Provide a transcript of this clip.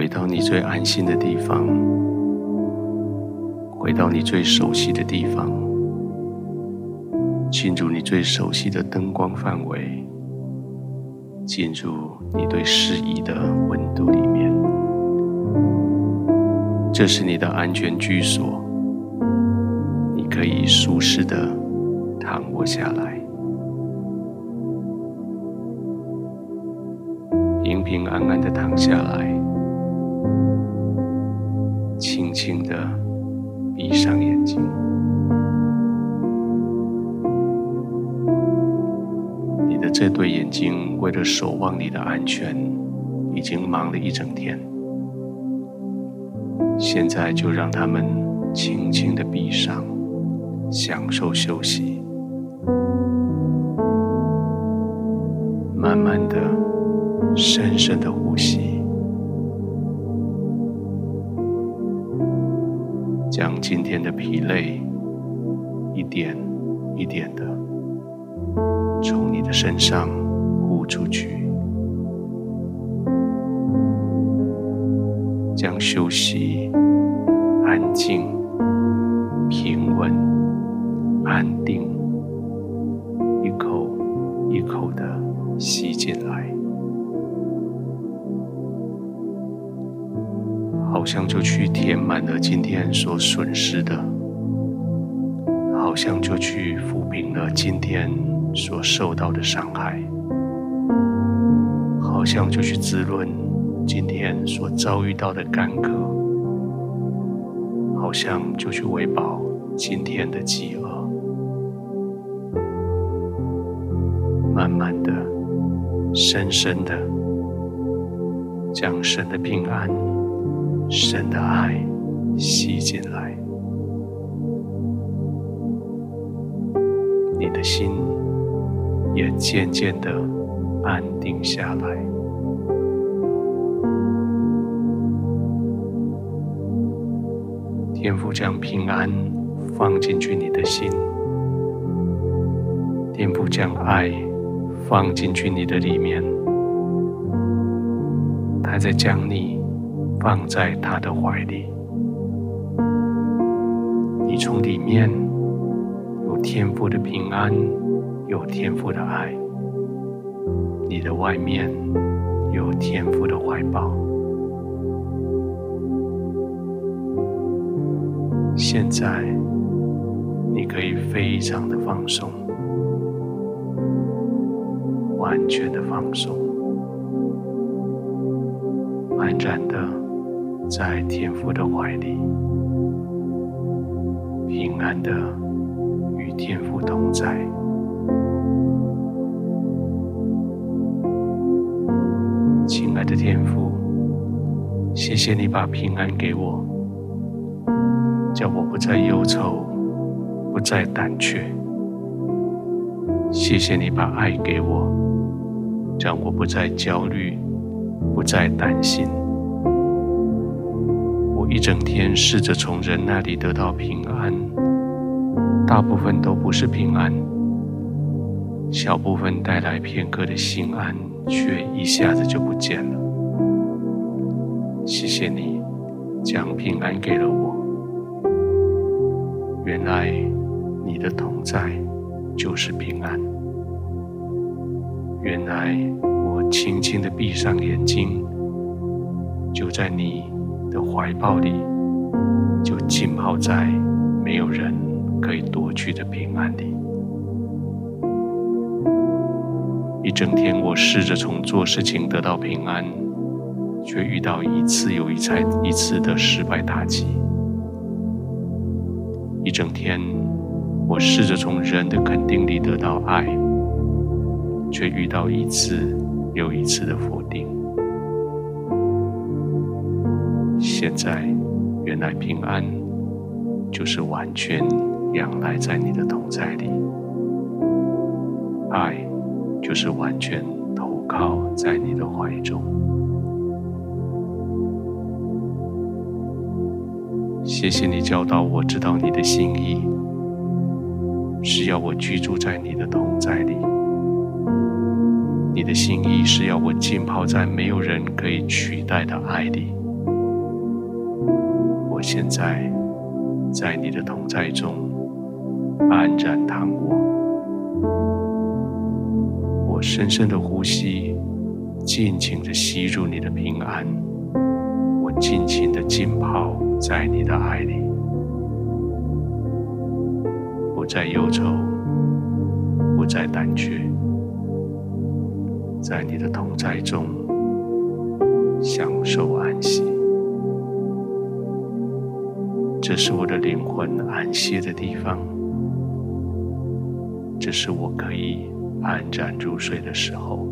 回到你最安心的地方，回到你最熟悉的地方，进入你最熟悉的灯光范围，进入你最适宜的温度里面。这是你的安全居所，你可以舒适的躺卧下来，平平安安的躺下来。轻轻的闭上眼睛，你的这对眼睛为了守望你的安全，已经忙了一整天。现在就让他们轻轻的闭上，享受休息，慢慢的、深深的呼吸。将今天的疲累一点一点的从你的身上呼出去，将休息、安静、平稳、安定，一口一口的吸进来。好像就去填满了今天所损失的，好像就去抚平了今天所受到的伤害，好像就去滋润今天所遭遇到的干渴，好像就去喂饱今天的饥饿，慢慢的、深深的将神的平安。神的爱吸进来，你的心也渐渐的安定下来。天父将平安放进去你的心，天父将爱放进去你的里面，他在将你。放在他的怀里，你从里面有天父的平安，有天父的爱；你的外面有天父的怀抱。现在你可以非常的放松，完全的放松，安然的。在天父的怀里，平安的与天父同在。亲爱的天父，谢谢你把平安给我，叫我不再忧愁，不再胆怯。谢谢你把爱给我，叫我不再焦虑，不再担心。一整天试着从人那里得到平安，大部分都不是平安，小部分带来片刻的心安，却一下子就不见了。谢谢你将平安给了我，原来你的同在就是平安。原来我轻轻的闭上眼睛，就在你。的怀抱里，就浸泡在没有人可以夺去的平安里。一整天，我试着从做事情得到平安，却遇到一次又一次一次的失败打击。一整天，我试着从人的肯定里得到爱，却遇到一次又一次的否现在，原来平安就是完全仰赖在你的同在里，爱就是完全投靠在你的怀中。谢谢你教导我知道你的心意，是要我居住在你的同在里。你的心意是要我浸泡在没有人可以取代的爱里。我现在在你的同在中安然躺卧。我深深的呼吸，尽情的吸入你的平安。我尽情的浸泡在你的爱里，不再忧愁，不再胆怯，在你的同在中享受安息。这是我的灵魂安歇的地方，这是我可以安然入睡的时候。